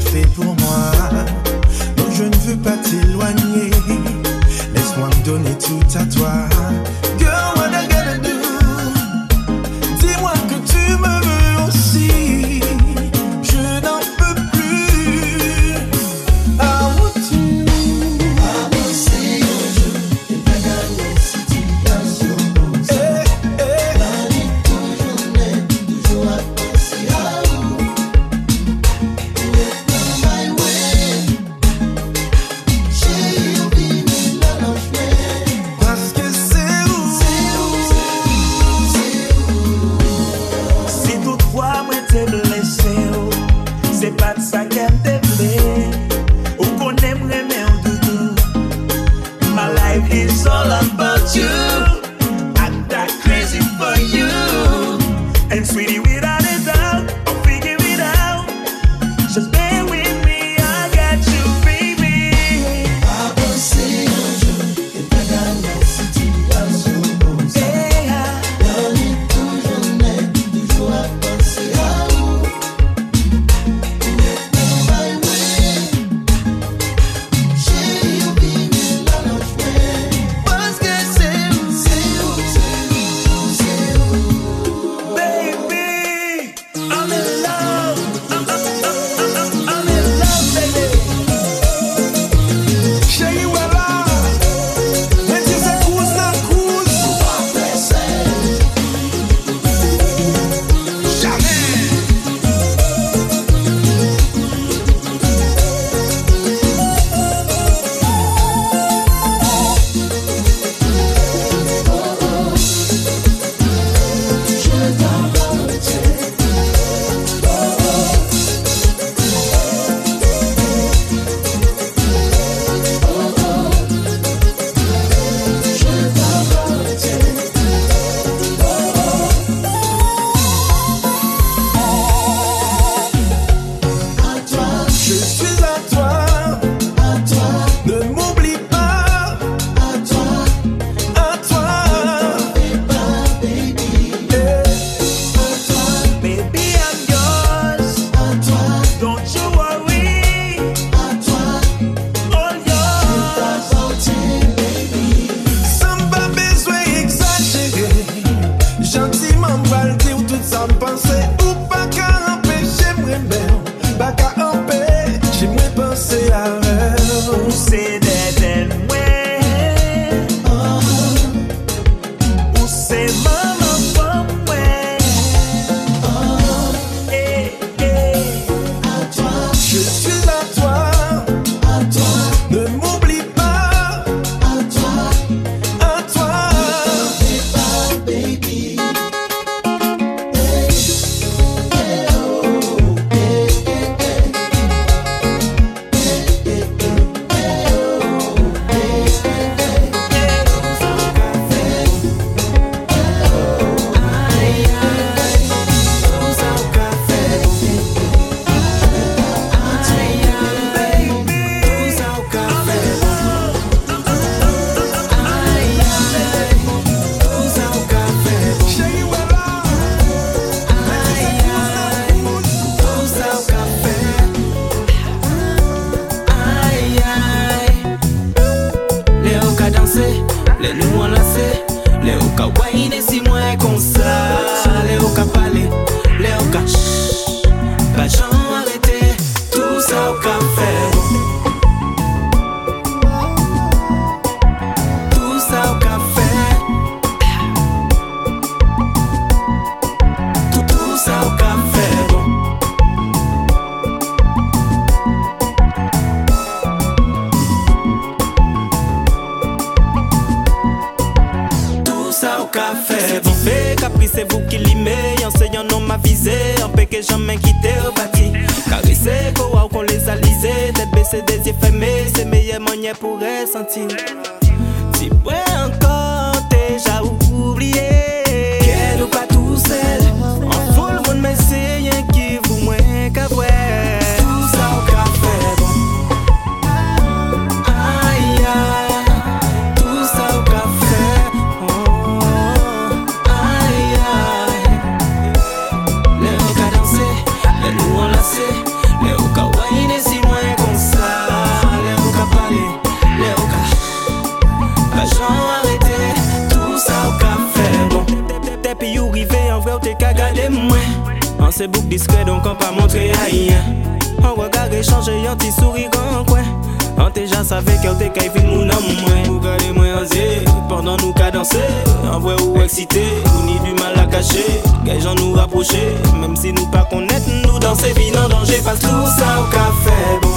fait pour moi. donc je ne veux pas t'éloigner. Laisse-moi me donner tout à toi. qu'à faire. C'est vivé, caprice, c'est vous qui l'aimez. Enseignant, non m'a visé. Un peu que au quitté, rebâti. Carissé, quoi, qu'on les a lisé. Tête baissée, des yeux fermés. C'est meilleur manière pour ressentir. Si vous encore, déjà jaloux. Facebook discret donc on pas montré rien. On regard échangé un petit sourire en coin. On déjà savait qu'elle était caille vite mon homme Vous regardez moi osé pendant nous qu'à danser. En vrai ou excité. Ou ni du mal à cacher. Quel gens nous rapprocher. Même si nous pas connaître Nous dans ces en danger passe tout ça au café. Bon.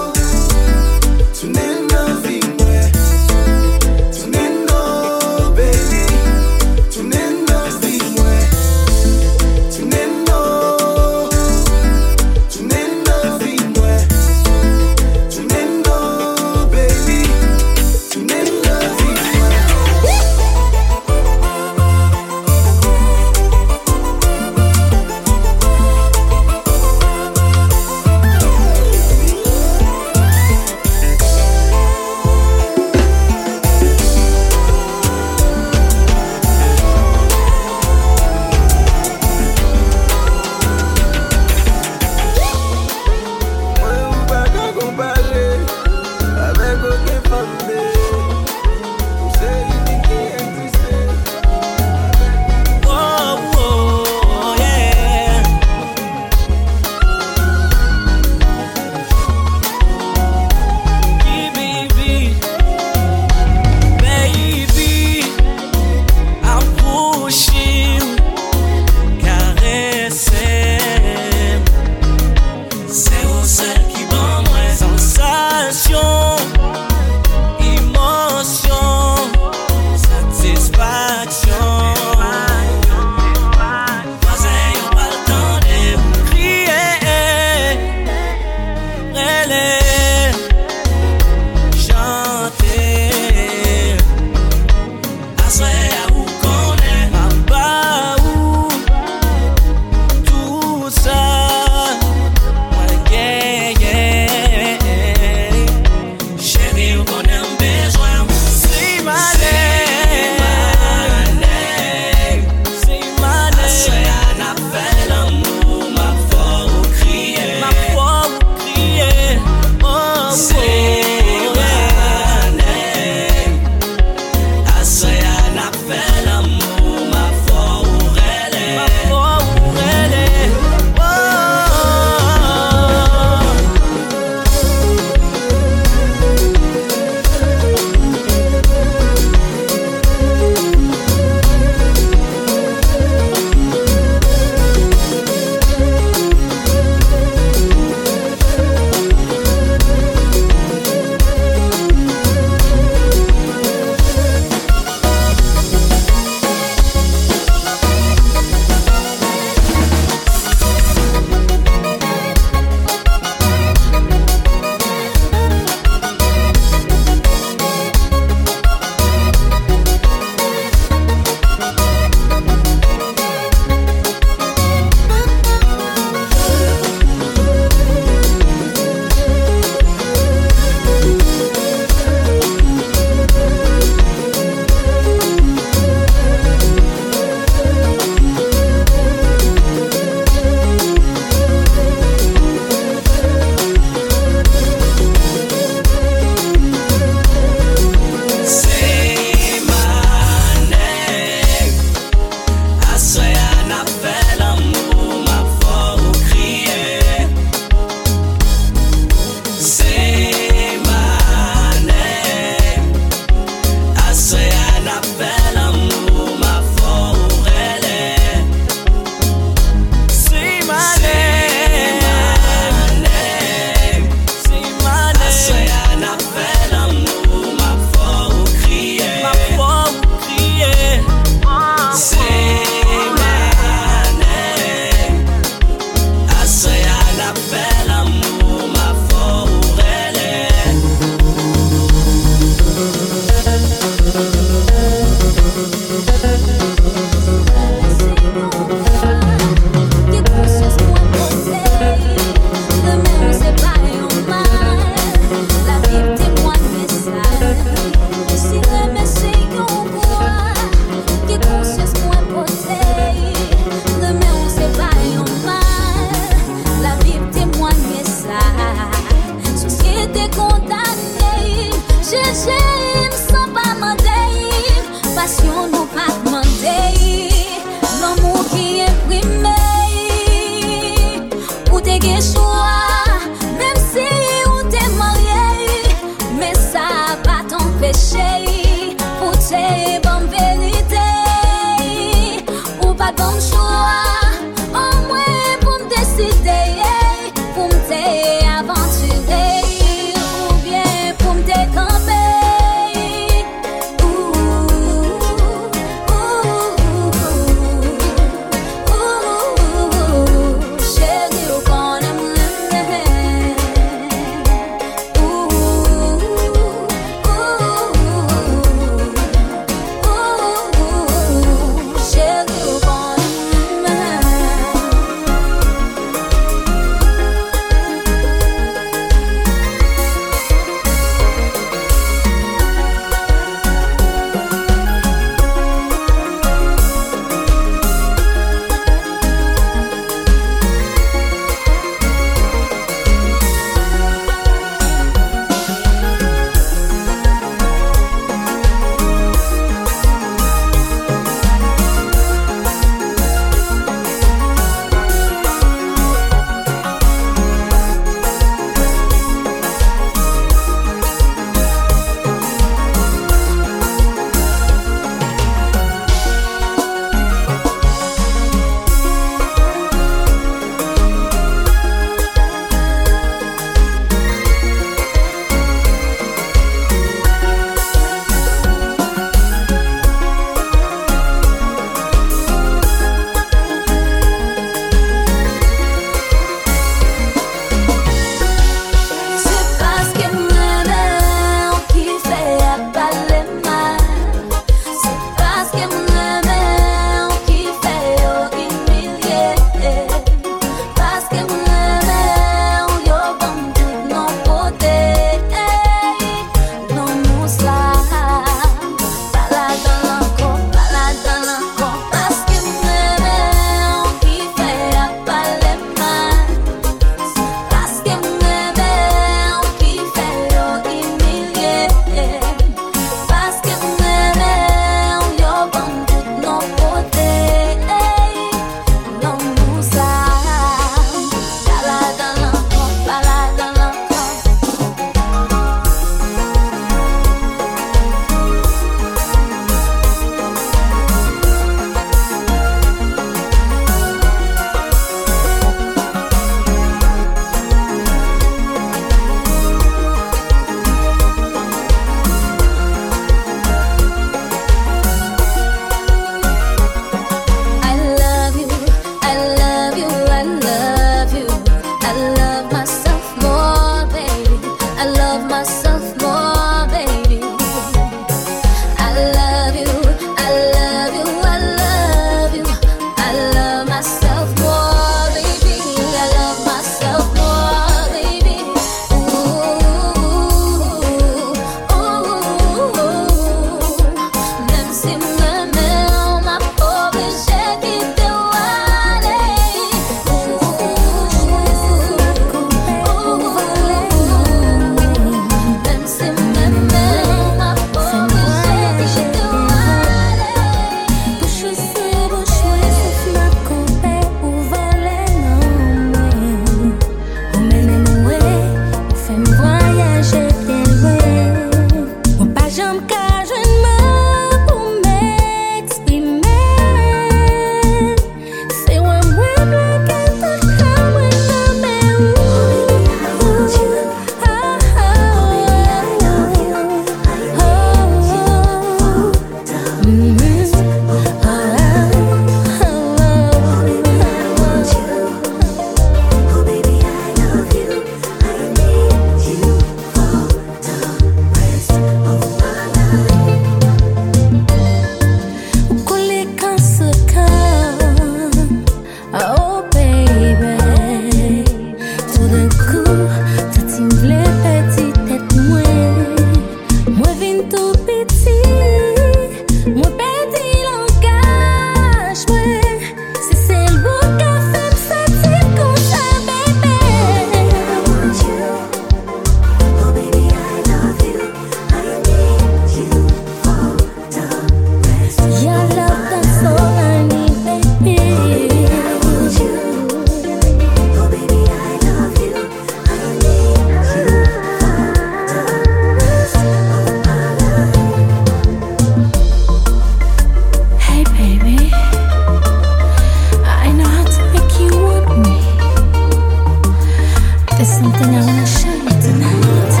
something I wanna show you tonight.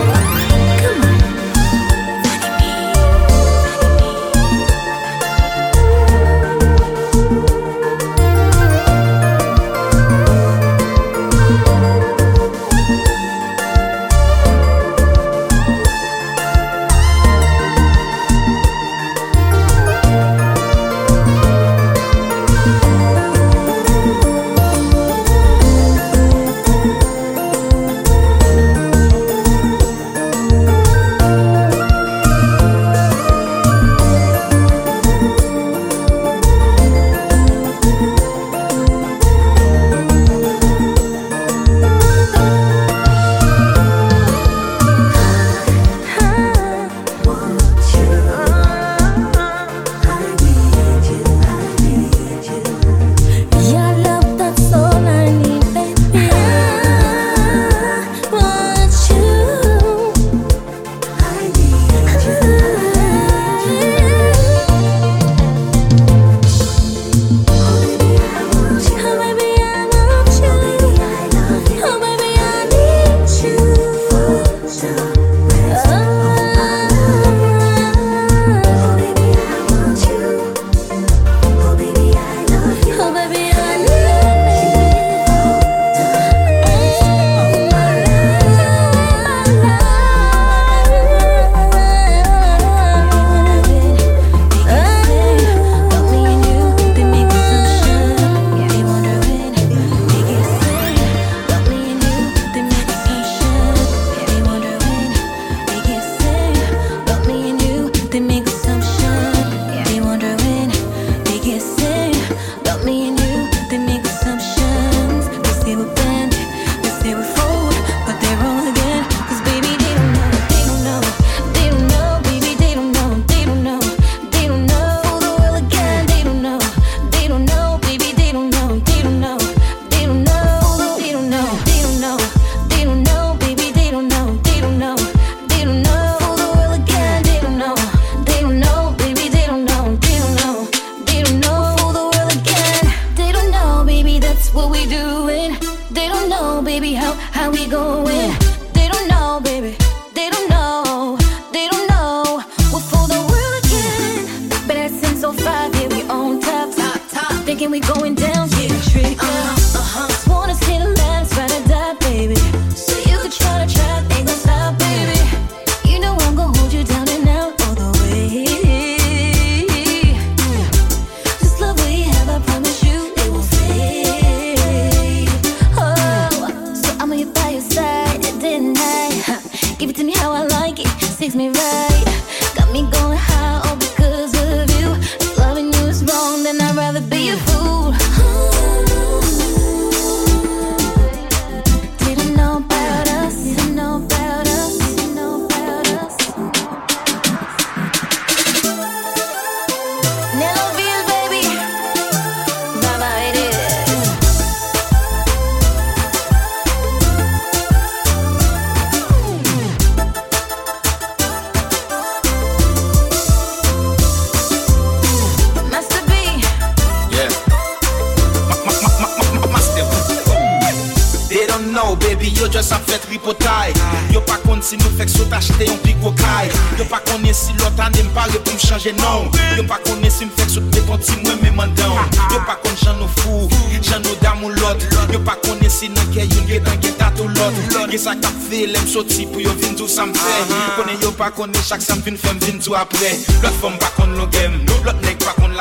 chanje nan Yo pa kone si m fek sot me konti mwen me mandan Yo pa kone jan nou fou, jan nou dam ou lot Yo pa kone si nan ke yon ge tan ge tat ou lot. Ge sa kap fe lem soti pou yo vin dou sa m fe Kone yo pa kone chak sa m vin fem vin dou apre Lot fom pa kone lo gem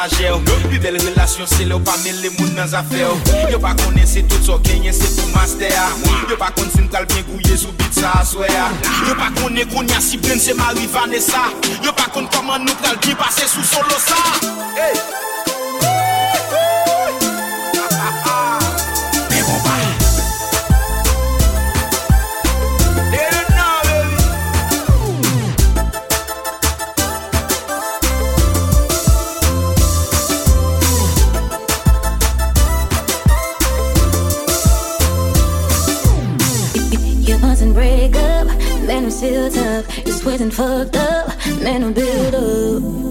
la jè ou Pi bel relasyon se lè ou pa mè lè moun nan zafè ou Yo pa konen se tout so genyen se pou master. Yo pa konen se kal bien kouye sou bit sa aswe Yo pa konen konya si bren se mari vanesa Yo pa konen koman nou kal bien pase sou solo sa Hey! Tough. You're sweating fucked up, man, I'm built up.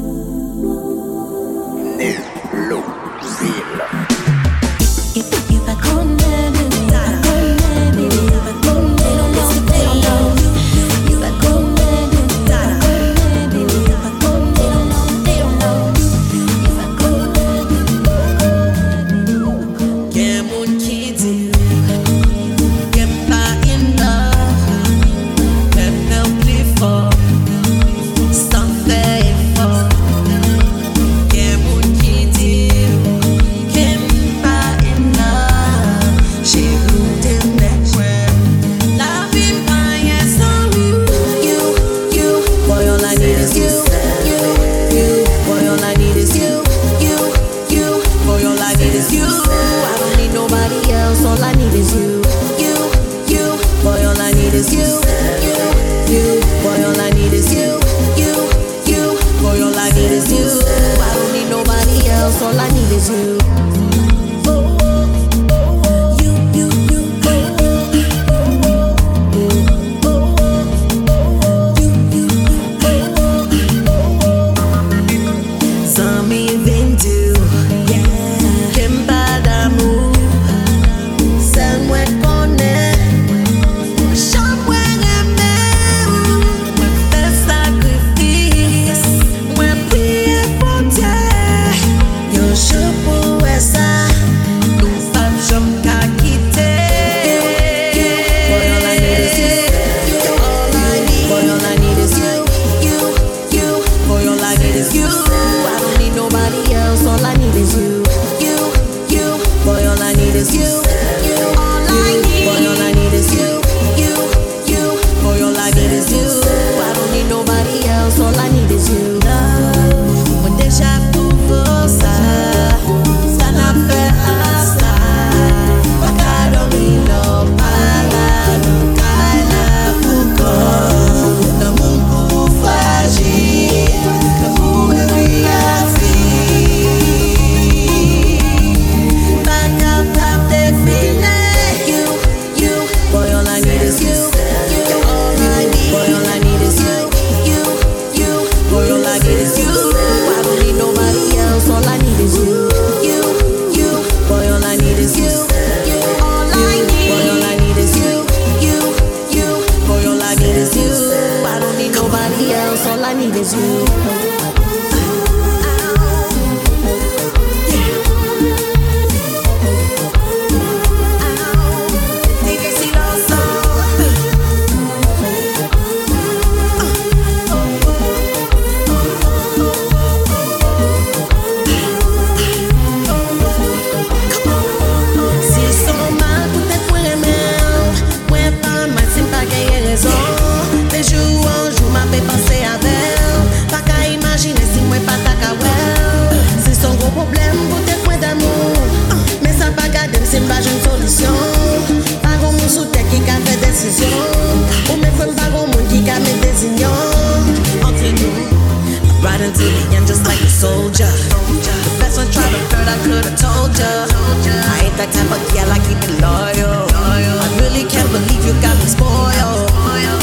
that type of gal, I keep it loyal. I really can't believe you got me spoiled.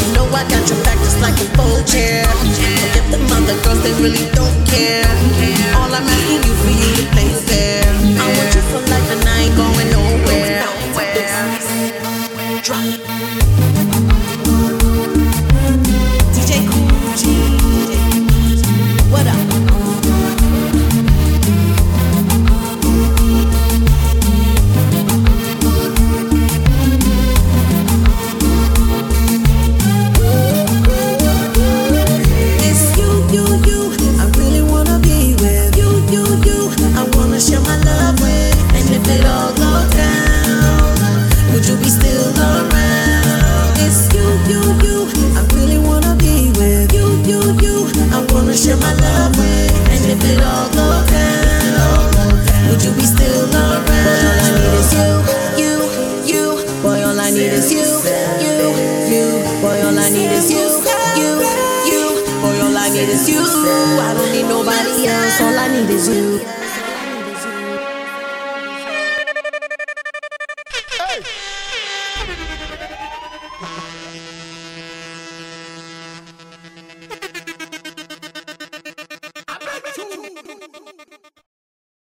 You know I got your back just like a bold chair. Forget them other girls, they really don't care.